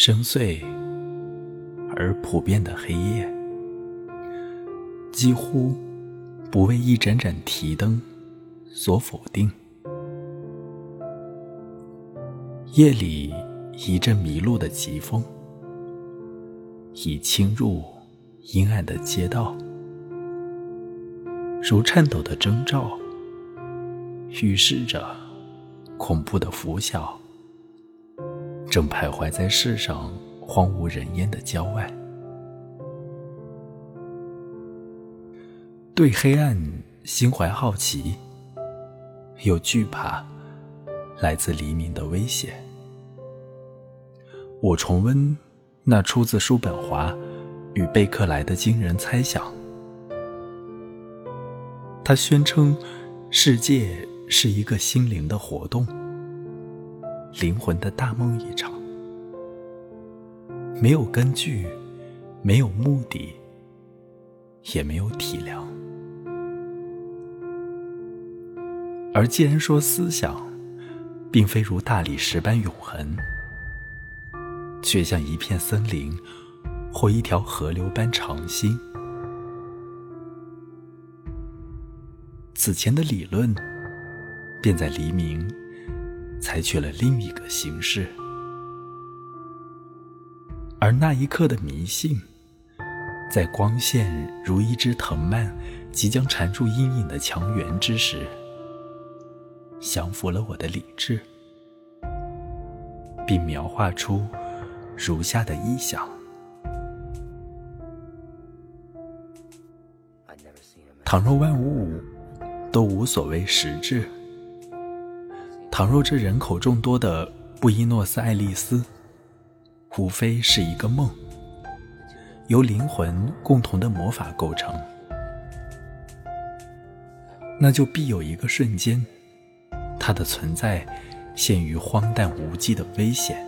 深邃而普遍的黑夜，几乎不为一盏盏提灯所否定。夜里一阵迷路的疾风，已侵入阴暗的街道，如颤抖的征兆，预示着恐怖的拂晓正徘徊在世上荒无人烟的郊外。对黑暗心怀好奇，又惧怕来自黎明的威胁。我重温那出自叔本华与贝克莱的惊人猜想。他宣称，世界是一个心灵的活动，灵魂的大梦一场，没有根据，没有目的，也没有体谅。而既然说思想，并非如大理石般永恒。却像一片森林或一条河流般长新。此前的理论便在黎明采取了另一个形式，而那一刻的迷信，在光线如一只藤蔓即将缠住阴影的墙垣之时，降服了我的理智，并描画出。如下的意象：倘若万物都无所谓实质，倘若这人口众多的布宜诺斯艾利斯无非是一个梦，由灵魂共同的魔法构成，那就必有一个瞬间，它的存在陷于荒诞无稽的危险。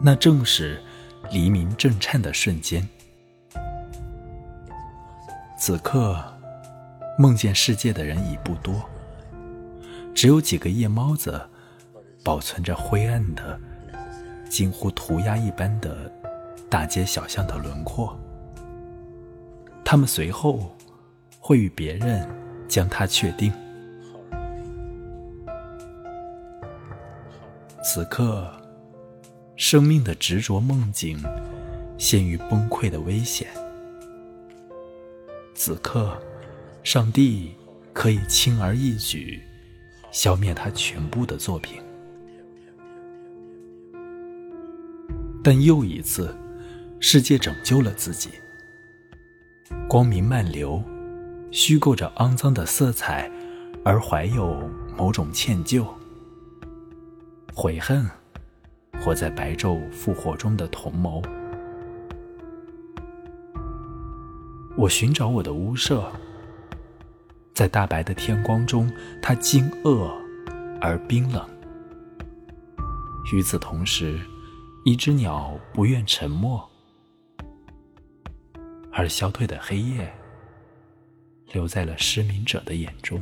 那正是黎明震颤的瞬间。此刻，梦见世界的人已不多，只有几个夜猫子保存着灰暗的、近乎涂鸦一般的大街小巷的轮廓。他们随后会与别人将它确定。此刻。生命的执着梦境，陷于崩溃的危险。此刻，上帝可以轻而易举消灭他全部的作品。但又一次，世界拯救了自己。光明漫流，虚构着肮脏的色彩，而怀有某种歉疚、悔恨。活在白昼复活中的同谋，我寻找我的屋舍，在大白的天光中，它惊愕而冰冷。与此同时，一只鸟不愿沉默，而消退的黑夜留在了失明者的眼中。